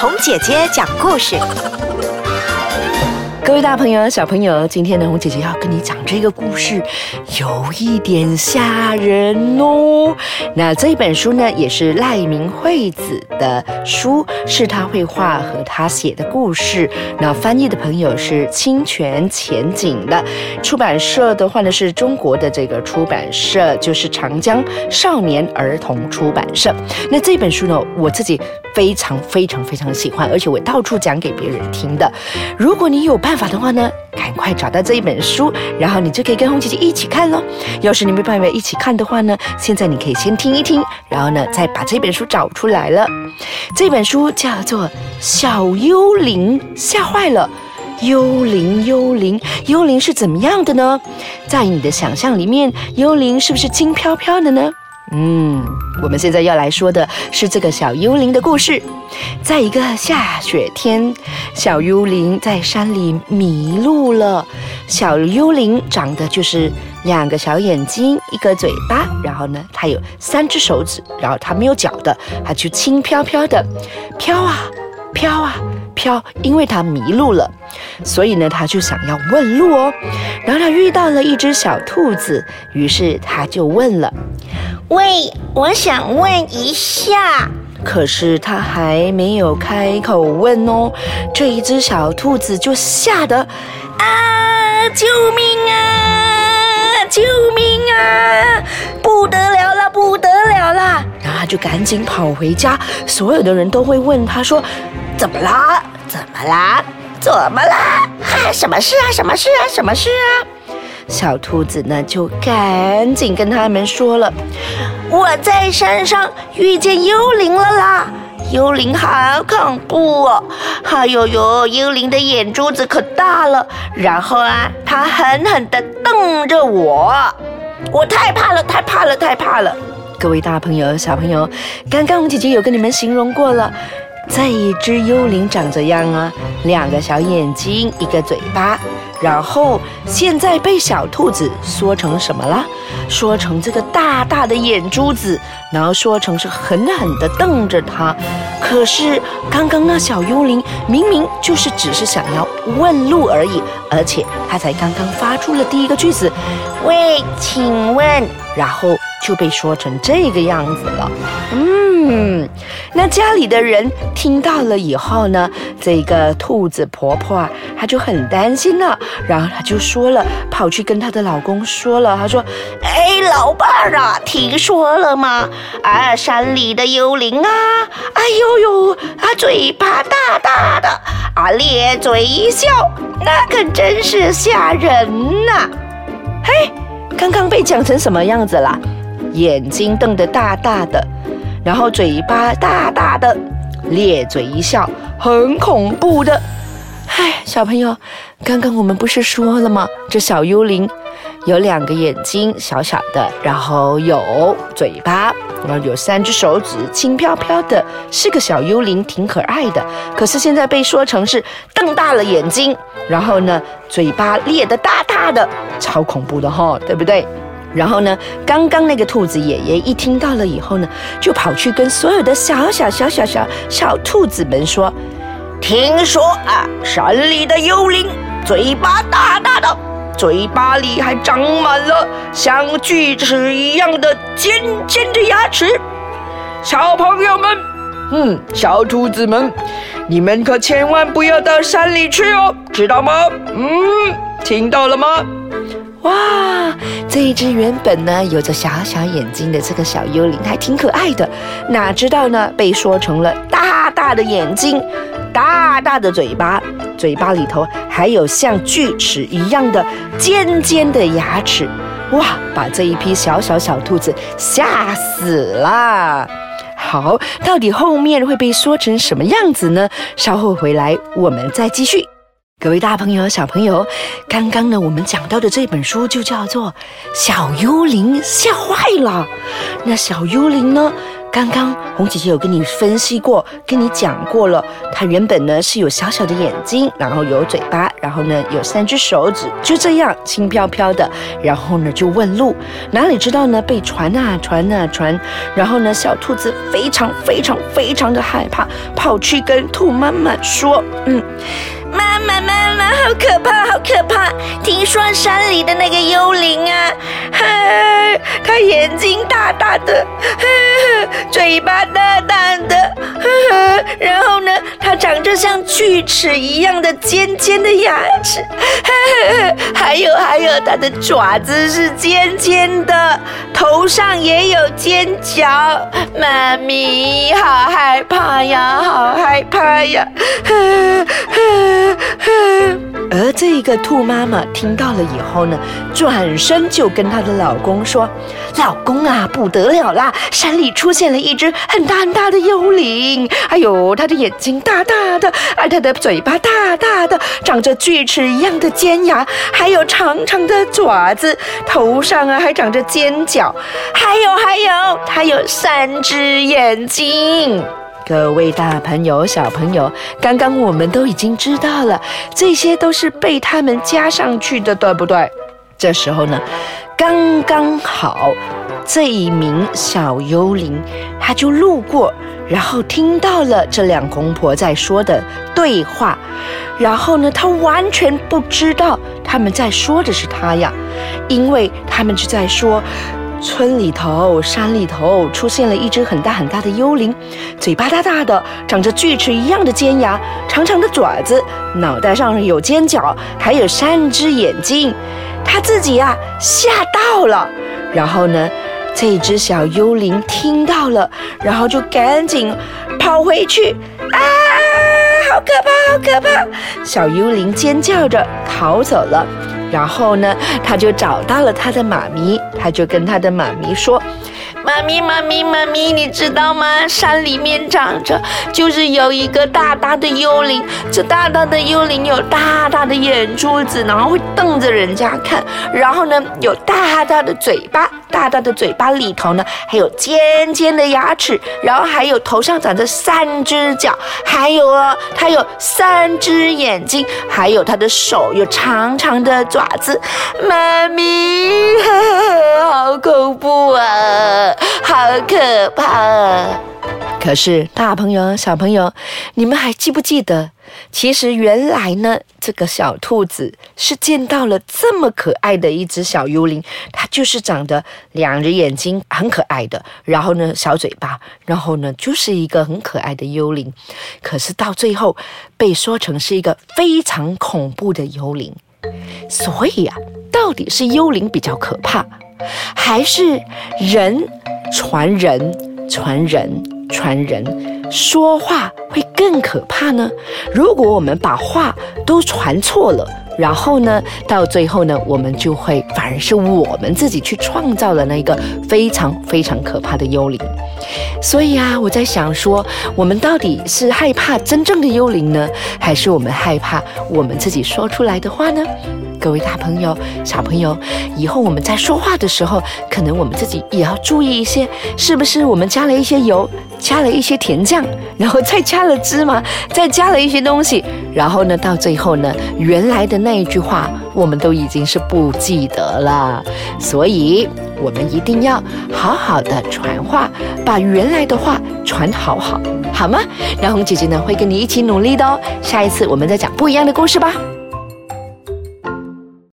红姐姐讲故事。各位大朋友、小朋友，今天呢，红姐姐要跟你讲这个故事，有一点吓人哦。那这一本书呢，也是赖明惠子的书，是他绘画和他写的故事。那翻译的朋友是清泉前景的，出版社的话呢是中国的这个出版社，就是长江少年儿童出版社。那这本书呢，我自己非常非常非常喜欢，而且我到处讲给别人听的。如果你有办办法的话呢，赶快找到这一本书，然后你就可以跟红姐姐一起看喽。要是你没办法一起看的话呢，现在你可以先听一听，然后呢再把这本书找出来了。这本书叫做《小幽灵吓坏了》。幽灵，幽灵，幽灵是怎么样的呢？在你的想象里面，幽灵是不是轻飘飘的呢？嗯，我们现在要来说的是这个小幽灵的故事。在一个下雪天，小幽灵在山里迷路了。小幽灵长得就是两个小眼睛，一个嘴巴，然后呢，它有三只手指，然后它没有脚的，它就轻飘飘的飘啊飘啊飘，因为它迷路了，所以呢，它就想要问路哦。然后它遇到了一只小兔子，于是它就问了。喂，我想问一下，可是他还没有开口问哦，这一只小兔子就吓得啊！救命啊！救命啊！不得了了，不得了了！然后他就赶紧跑回家，所有的人都会问他说：“怎么啦？怎么啦？怎么啦？啊，什么事啊？什么事啊？什么事啊？”小兔子呢，就赶紧跟他们说了：“我在山上遇见幽灵了啦！幽灵好恐怖哦！哎呦呦，幽灵的眼珠子可大了，然后啊，它狠狠地瞪着我，我太怕了，太怕了，太怕了！各位大朋友、小朋友，刚刚姐姐有跟你们形容过了，这一只幽灵长这样啊？两个小眼睛，一个嘴巴。”然后现在被小兔子说成什么了？说成这个大大的眼珠子，然后说成是狠狠地瞪着它。可是刚刚那小幽灵明明就是只是想要问路而已，而且它才刚刚发出了第一个句子：“喂，请问。”然后就被说成这个样子了。嗯，那家里的人听到了以后呢，这个兔子婆婆啊，她就很担心了，然后她就说了，跑去跟她的老公说了，她说：“哎，老伴儿啊，听说了吗？啊，山里的幽灵啊，哎呦呦，啊，嘴巴大大的，啊，咧嘴一笑，那可真是吓人呐！嘿，刚刚被讲成什么样子啦？眼睛瞪得大大的。”然后嘴巴大大的，咧嘴一笑，很恐怖的。唉，小朋友，刚刚我们不是说了吗？这小幽灵有两个眼睛，小小的，然后有嘴巴，然后有三只手指，轻飘飘的，是个小幽灵，挺可爱的。可是现在被说成是瞪大了眼睛，然后呢，嘴巴咧得大大的，超恐怖的哈，对不对？然后呢？刚刚那个兔子爷爷一听到了以后呢，就跑去跟所有的小小小小小小兔子们说：“听说啊，山里的幽灵嘴巴大大的，嘴巴里还长满了像锯齿一样的尖尖的牙齿。小朋友们，嗯，小兔子们，你们可千万不要到山里去哦，知道吗？嗯，听到了吗？”哇，这一只原本呢有着小小眼睛的这个小幽灵还挺可爱的，哪知道呢被说成了大大的眼睛，大大的嘴巴，嘴巴里头还有像锯齿一样的尖尖的牙齿，哇，把这一批小小小兔子吓死了。好，到底后面会被说成什么样子呢？稍后回来我们再继续。各位大朋友、小朋友，刚刚呢，我们讲到的这本书就叫做《小幽灵吓坏了》。那小幽灵呢，刚刚红姐姐有跟你分析过，跟你讲过了，它原本呢是有小小的眼睛，然后有嘴巴，然后呢有三只手指，就这样轻飘飘的，然后呢就问路，哪里知道呢被传啊传啊传，然后呢小兔子非常非常非常的害怕，跑去跟兔妈妈说，嗯。妈妈，妈妈，好可怕，好可怕！听说山里的那个幽灵啊，他眼睛大大的，嘴巴大大的，然后呢，他长着像锯齿一样的尖尖的牙齿，还有还有，他的爪子是尖尖的，头上也有尖角。妈咪，好害怕呀，好害怕呀！一个兔妈妈听到了以后呢，转身就跟她的老公说：“老公啊，不得了啦！山里出现了一只很大很大的幽灵。哎呦，它的眼睛大大的，而它的嘴巴大大的，长着锯齿一样的尖牙，还有长长的爪子，头上啊还长着尖角，还有还有，它有三只眼睛。”各位大朋友、小朋友，刚刚我们都已经知道了，这些都是被他们加上去的，对不对？这时候呢，刚刚好，这一名小幽灵他就路过，然后听到了这两公婆在说的对话，然后呢，他完全不知道他们在说的是他呀，因为他们就在说。村里头、山里头出现了一只很大很大的幽灵，嘴巴大大的，长着锯齿一样的尖牙，长长的爪子，脑袋上有尖角，还有三只眼睛。他自己呀吓到了，然后呢，这只小幽灵听到了，然后就赶紧跑回去啊！好可怕，好可怕！小幽灵尖叫着逃走了。然后呢，他就找到了他的妈咪，他就跟他的妈咪说。妈咪，妈咪，妈咪，你知道吗？山里面长着，就是有一个大大的幽灵。这大大的幽灵有大大的眼珠子，然后会瞪着人家看。然后呢，有大大的嘴巴，大大的嘴巴里头呢还有尖尖的牙齿。然后还有头上长着三只脚，还有哦，它有三只眼睛，还有它的手有长长的爪子。妈咪，好恐怖啊！好可怕！可是大朋友、小朋友，你们还记不记得？其实原来呢，这个小兔子是见到了这么可爱的一只小幽灵，它就是长得两只眼睛，很可爱的，然后呢小嘴巴，然后呢就是一个很可爱的幽灵。可是到最后被说成是一个非常恐怖的幽灵。所以啊，到底是幽灵比较可怕？还是人传人传人传人说话会更可怕呢？如果我们把话都传错了，然后呢，到最后呢，我们就会反而是我们自己去创造了那个非常非常可怕的幽灵。所以啊，我在想说，我们到底是害怕真正的幽灵呢，还是我们害怕我们自己说出来的话呢？各位大朋友、小朋友，以后我们在说话的时候，可能我们自己也要注意一些，是不是我们加了一些油，加了一些甜酱，然后再加了芝麻，再加了一些东西，然后呢，到最后呢，原来的那一句话，我们都已经是不记得了。所以，我们一定要好好的传话，把原来的话传好好，好吗？然后姐姐呢会跟你一起努力的哦。下一次我们再讲不一样的故事吧。